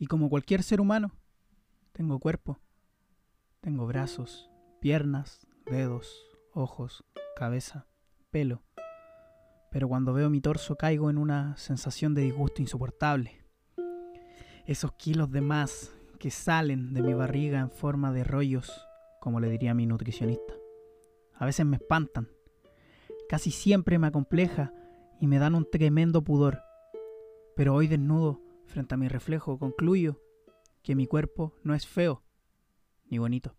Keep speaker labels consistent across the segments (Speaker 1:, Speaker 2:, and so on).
Speaker 1: Y como cualquier ser humano, tengo cuerpo, tengo brazos, piernas, dedos, ojos, cabeza, pelo. Pero cuando veo mi torso caigo en una sensación de disgusto insoportable. Esos kilos de más que salen de mi barriga en forma de rollos, como le diría mi nutricionista. A veces me espantan. Casi siempre me acompleja y me dan un tremendo pudor. Pero hoy desnudo, frente a mi reflejo, concluyo que mi cuerpo no es feo ni bonito.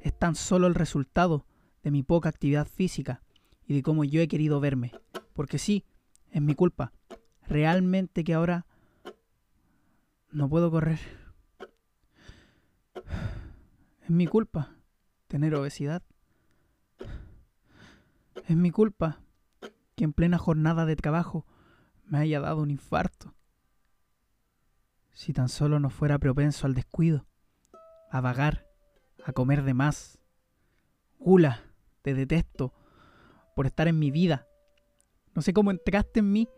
Speaker 1: Es tan solo el resultado de mi poca actividad física y de cómo yo he querido verme. Porque sí, es mi culpa. Realmente que ahora no puedo correr. Es mi culpa tener obesidad. Es mi culpa que en plena jornada de trabajo me haya dado un infarto. Si tan solo no fuera propenso al descuido, a vagar, a comer de más. Gula, te detesto por estar en mi vida. No sé cómo entraste en mí,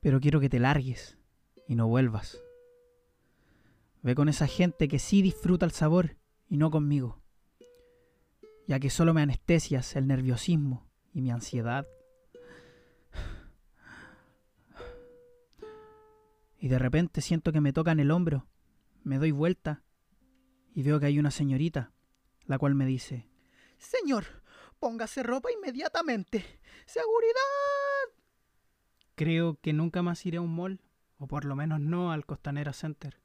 Speaker 1: pero quiero que te largues y no vuelvas. Ve con esa gente que sí disfruta el sabor y no conmigo, ya que solo me anestesias el nerviosismo y mi ansiedad. Y de repente siento que me tocan el hombro, me doy vuelta y veo que hay una señorita, la cual me dice,
Speaker 2: Señor, póngase ropa inmediatamente. Seguridad.
Speaker 1: Creo que nunca más iré a un mall, o por lo menos no al Costanera Center.